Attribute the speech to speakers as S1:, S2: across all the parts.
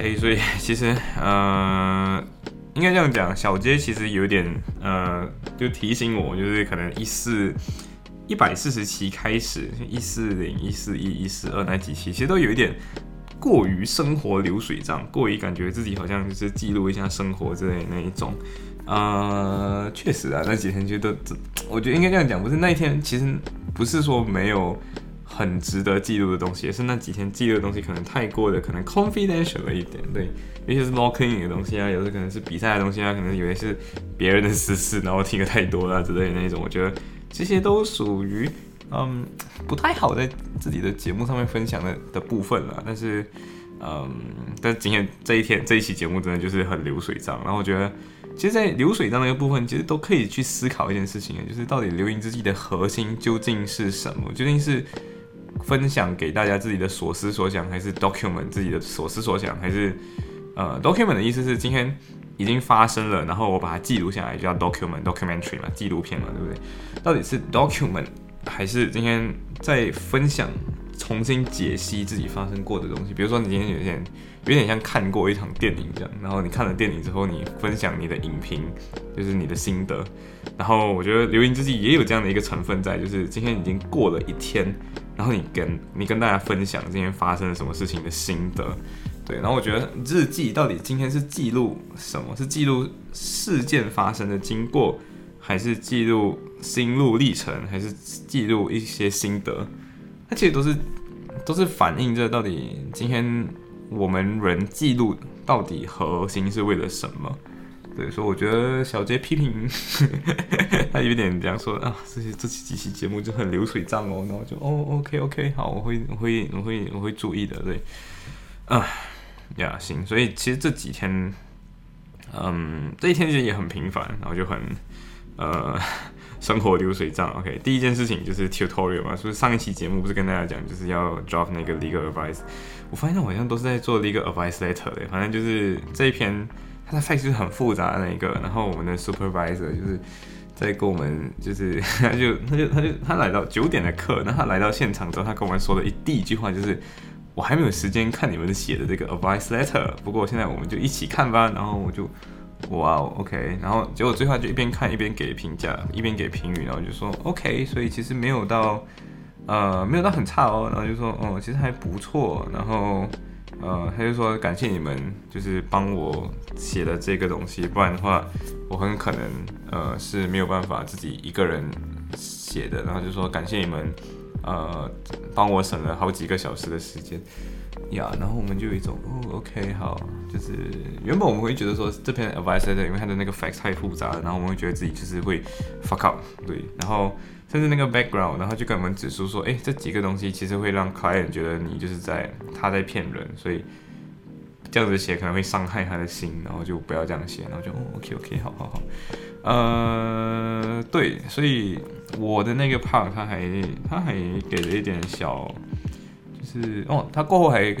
S1: OK，所以 其实呃，应该这样讲，小杰其实有点呃，就提醒我，就是可能一四一百四十期开始，一四零、一四一、一四二那几期，其实都有一点过于生活流水账，过于感觉自己好像就是记录一下生活之类那一种。呃，确实啊，那几天就都，我觉得应该这样讲，不是那一天，其实不是说没有。很值得记录的东西，也是那几天记录的东西，可能太过的可能 confidential 了一点，对，尤其是 locking 的东西啊，有的可能是比赛的东西啊，可能以为是别人的私事，然后听的太多了之类的那种，我觉得这些都属于嗯不太好在自己的节目上面分享的的部分了。但是嗯，但今天这一天这一期节目真的就是很流水账，然后我觉得其实，在流水账那个部分，其实都可以去思考一件事情，就是到底流行之际的核心究竟是什么？究竟是分享给大家自己的所思所想，还是 document 自己的所思所想，还是呃 document 的意思是今天已经发生了，然后我把它记录下来，叫 document documentary 嘛，纪录片嘛，对不对？到底是 document 还是今天在分享，重新解析自己发生过的东西？比如说你今天有点有点像看过一场电影这样，然后你看了电影之后，你分享你的影评，就是你的心得。然后我觉得流行之际也有这样的一个成分在，就是今天已经过了一天。然后你跟你跟大家分享今天发生了什么事情的心得，对。然后我觉得日记到底今天是记录什么？是记录事件发生的经过，还是记录心路历程，还是记录一些心得？它其实都是都是反映着到底今天我们人记录到底核心是为了什么。对，所以我觉得小杰批评 他有点这样说啊，这些这几期节目就很流水账哦，然后就哦，OK OK，好，我会我会我会我会注意的，对，啊呀行，所以其实这几天，嗯，这一天其实也很平凡，然后就很呃生活流水账，OK，第一件事情就是 tutorial 嘛，所以上一期节目不是跟大家讲就是要 drop 那个 legal advice，我发现我好像都是在做 legal advice letter 的，反正就是这一篇。他的 fact 是很复杂的那一个，然后我们的 supervisor 就是在跟我们，就是 他就他就他就他来到九点的课，那他来到现场之后，他跟我们说的一第一句话就是，我还没有时间看你们写的这个 advice letter，不过现在我们就一起看吧。然后我就哇哦，OK，然后结果最后就一边看一边给评价，一边给评语，然后就说 OK，所以其实没有到呃没有到很差哦，然后就说哦其实还不错，然后。呃，他就说感谢你们，就是帮我写的这个东西，不然的话，我很可能呃是没有办法自己一个人写的。然后就说感谢你们，呃，帮我省了好几个小时的时间呀。然后我们就有一种哦，OK，好，就是原本我们会觉得说这篇 advice 因为它的那个 facts 太复杂了，然后我们会觉得自己就是会 fuck up，对，然后。甚至那个 background，然后就跟我们指出说，哎，这几个东西其实会让 client 觉得你就是在他在骗人，所以这样子写可能会伤害他的心，然后就不要这样写，然后就，OK OK，好好好，呃，对，所以我的那个 part 他还他还给了一点小，就是哦，他过后还，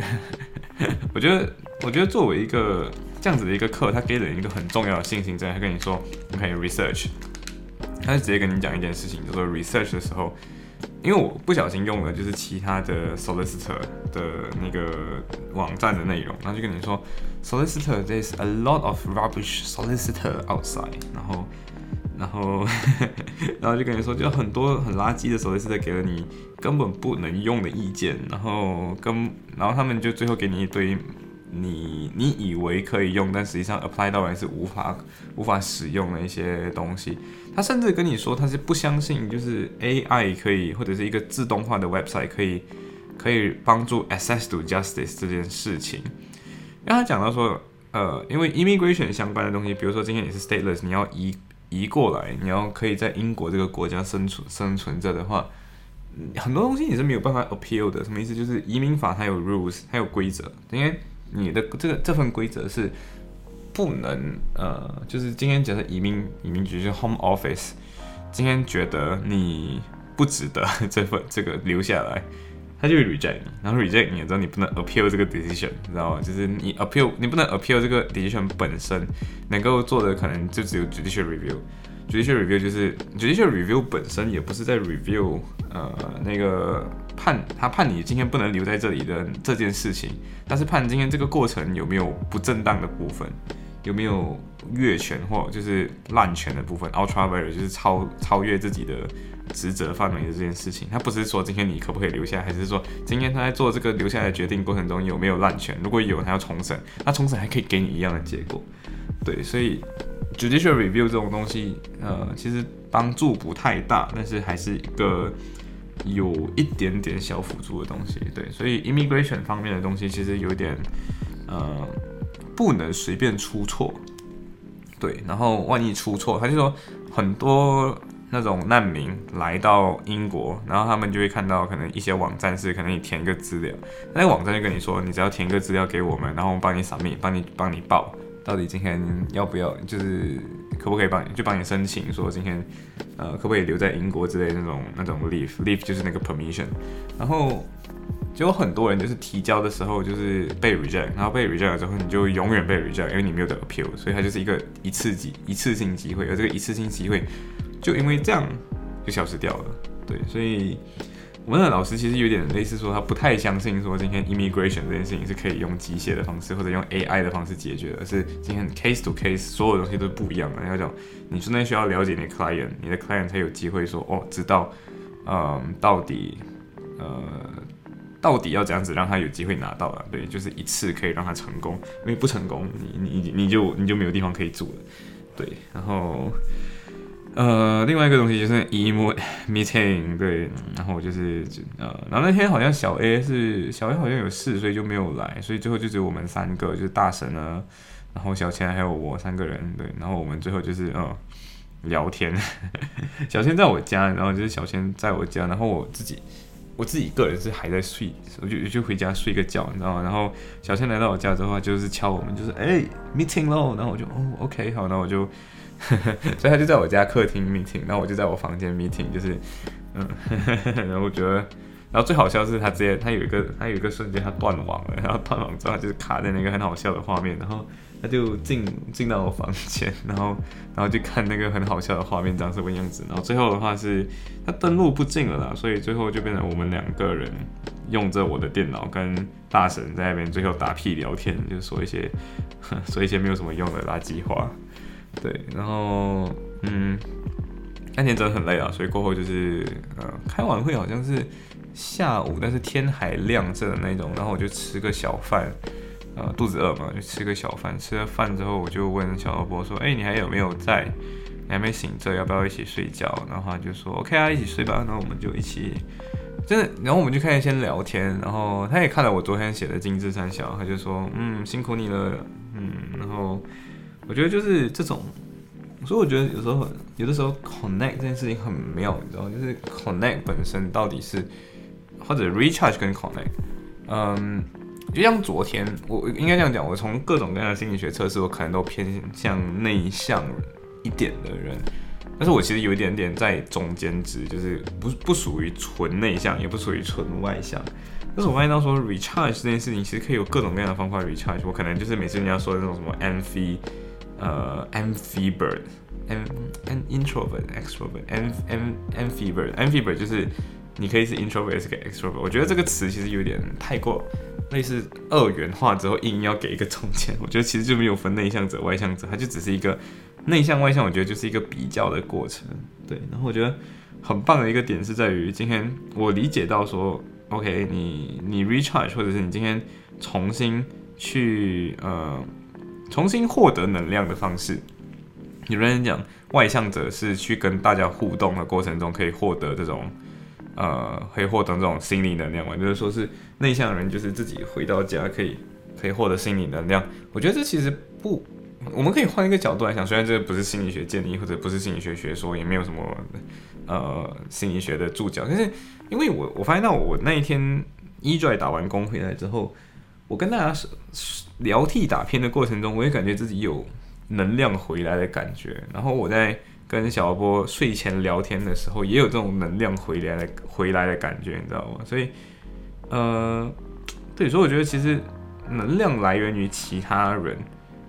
S1: 我觉得我觉得作为一个这样子的一个课，他给了一个很重要的信心在，他跟你说，OK research。他是直接跟你讲一件事情，就说 research 的时候，因为我不小心用了就是其他的 solicitor 的那个网站的内容，然后就跟你说 solicitor there's a lot of rubbish solicitor outside，然后然后 然后就跟你说，就很多很垃圾的 solicitor 给了你根本不能用的意见，然后跟然后他们就最后给你一堆。你你以为可以用，但实际上 apply 到来是无法无法使用的一些东西。他甚至跟你说他是不相信，就是 AI 可以或者是一个自动化的 website 可以可以帮助 access to justice 这件事情。因为他讲到说，呃，因为 immigration 相关的东西，比如说今天你是 stateless，你要移移过来，你要可以在英国这个国家生存生存着的话，很多东西你是没有办法 appeal 的。什么意思？就是移民法它有 rules，它有规则，因为。你的这个这份规则是不能呃，就是今天假设移民移民局就 Home Office，今天觉得你不值得这份这个留下来。他就会 reject 你，然后 reject 你之后，你不能 appeal 这个 decision，你知道吗？就是你 appeal，你不能 appeal 这个 decision 本身，能够做的可能就只有 judicial review。judicial review 就是 judicial review 本身也不是在 review 呃那个判他判你今天不能留在这里的这件事情，但是判今天这个过程有没有不正当的部分，有没有越权或就是滥权的部分，ultra v e r 就是超超越自己的。职责范围的这件事情，他不是说今天你可不可以留下，还是说今天他在做这个留下来的决定过程中有没有滥权？如果有，他要重审，他重审还可以给你一样的结果。对，所以 judicial review 这种东西，呃，其实帮助不太大，但是还是一个有一点点小辅助的东西。对，所以 immigration 方面的东西其实有点，呃，不能随便出错。对，然后万一出错，他就说很多。那种难民来到英国，然后他们就会看到可能一些网站是可能你填一个资料，那个网站就跟你说，你只要填一个资料给我们，然后我们帮你扫密，帮你帮你报，到底今天要不要，就是可不可以帮你，就帮你申请说今天呃可不可以留在英国之类那种那种 leave，leave 就是那个 permission，然后就有很多人就是提交的时候就是被 reject，然后被 reject 之后你就永远被 reject，因为你没有得 appeal，所以它就是一个一次机一次性机会，而这个一次性机会。就因为这样就消失掉了，对，所以我们的老师其实有点类似说，他不太相信说今天 immigration 这件事情是可以用机械的方式或者用 AI 的方式解决的，是今天 case to case 所有东西都是不一样的。要讲你真的需要了解你的 client，你的 client 才有机会说哦，知道，嗯，到底呃到底要怎样子让他有机会拿到了，对，就是一次可以让他成功，因为不成功，你你你就你就没有地方可以住了，对，然后。呃，另外一个东西就是 emo meeting，对，然后我就是呃，然后那天好像小 A 是小 A 好像有事，所以就没有来，所以最后就只有我们三个，就是大神呢，然后小千还有我三个人，对，然后我们最后就是呃聊天，小千在我家，然后就是小千在我家，然后我自己我自己个人是还在睡，我就就回家睡个觉，你知道吗？然后小千来到我家之后，就是敲我们，就是哎 meeting 喽，然后我就哦 OK 好，那我就。所以他就在我家客厅 meeting，然后我就在我房间 meeting，就是，嗯，然后我觉得，然后最好笑是他直接他有一个他有一个瞬间他断网了，然后断网之后他就是卡在那个很好笑的画面，然后他就进进到我房间，然后然后就看那个很好笑的画面长什么样子，然后最后的话是他登录不进了啦，所以最后就变成我们两个人用着我的电脑跟大神在那边最后打屁聊天，就说一些说一些没有什么用的垃圾话。对，然后嗯，那天真的很累啊，所以过后就是呃，开完会好像是下午，但是天还亮着的那种，然后我就吃个小饭，呃，肚子饿嘛，就吃个小饭。吃了饭之后，我就问小萝卜说：“哎，你还有没有在？你还没醒着，要不要一起睡觉？”然后他就说：“OK 啊，一起睡吧。”然后我们就一起，真的，然后我们就开始先聊天，然后他也看了我昨天写的精致三小，他就说：“嗯，辛苦你了，嗯。”然后。我觉得就是这种，所以我觉得有时候有的时候 connect 这件事情很妙，你知道吗？就是 connect 本身到底是或者 recharge 跟 connect，嗯，就像昨天我应该这样讲，我从各种各样的心理学测试，我可能都偏向内向一点的人，但是我其实有一点点在中间值，就是不不属于纯内向，也不属于纯外向。但是我发现到说 recharge 这件事情，其实可以有各种各样的方法 recharge。我可能就是每次人家说的那种什么 MV。呃，amphibird，am an introvert，extrovert，am am amphibird，amphibird 就是你可以是 introvert 也是个 extrovert。我觉得这个词其实有点太过类似二元化之后硬要给一个中间。我觉得其实就没有分内向者、外向者，它就只是一个内向外向。我觉得就是一个比较的过程。对，然后我觉得很棒的一个点是在于今天我理解到说，OK，你你 recharge 或者是你今天重新去呃。重新获得能量的方式，有人讲外向者是去跟大家互动的过程中可以获得这种，呃，可以获得这种心理能量嘛？就是说是内向的人就是自己回到家可以可以获得心理能量。我觉得这其实不，我们可以换一个角度来想，虽然这不是心理学建议或者不是心理学学说，也没有什么呃心理学的注脚，但是因为我我发现到我那一天一拽打完工回来之后。我跟大家聊替打片的过程中，我也感觉自己有能量回来的感觉。然后我在跟小波睡前聊天的时候，也有这种能量回来的回来的感觉，你知道吗？所以，呃，对，所以我觉得其实能量来源于其他人，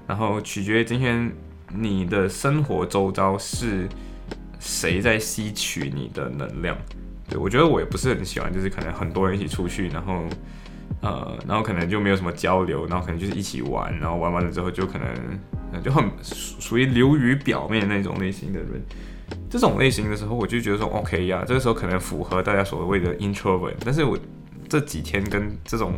S1: 然后取决于今天你的生活周遭是谁在吸取你的能量。对我觉得我也不是很喜欢，就是可能很多人一起出去，然后。呃，然后可能就没有什么交流，然后可能就是一起玩，然后玩完了之后就可能就很属属于流于表面那种类型的人。这种类型的时候，我就觉得说 OK 呀，这个时候可能符合大家所谓的 introvert。但是我这几天跟这种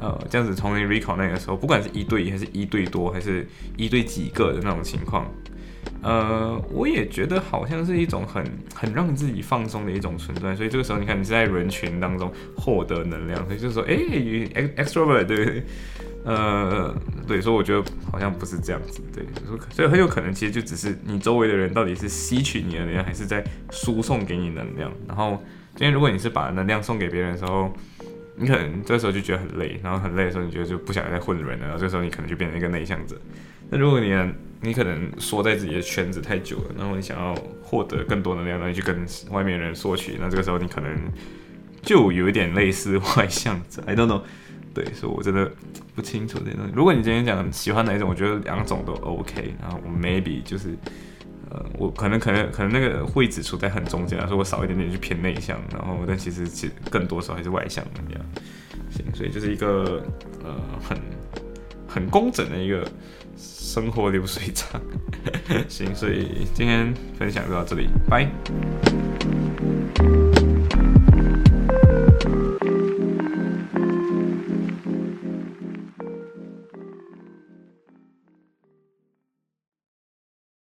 S1: 呃这样子从 recall 那个时候，不管是一对一还是一对多，还是一对几个的那种情况。呃，我也觉得好像是一种很很让自己放松的一种存在，所以这个时候你看你是在人群当中获得能量，所以就是说，哎，extrovert 对，呃，对，所以我觉得好像不是这样子，对，所以很有可能其实就只是你周围的人到底是吸取你的能量，还是在输送给你能量。然后今天如果你是把能量送给别人的时候，你可能这时候就觉得很累，然后很累的时候你觉得就不想再混人了，然后这时候你可能就变成一个内向者。那如果你你可能缩在自己的圈子太久了，然后你想要获得更多能量，然后去跟外面人索取，那这个时候你可能就有一点类似外向者。I don't know，对，所以我真的不清楚这些东西。如果你今天讲喜欢哪一种，我觉得两种都 OK。然后我 maybe 就是呃，我可能可能可能那个位置处在很中间，说我少一点点去偏内向，然后但其实其实更多时候还是外向的这样。行，所以就是一个呃很很工整的一个。生活流水账，行，所以今天分享就到这里，拜。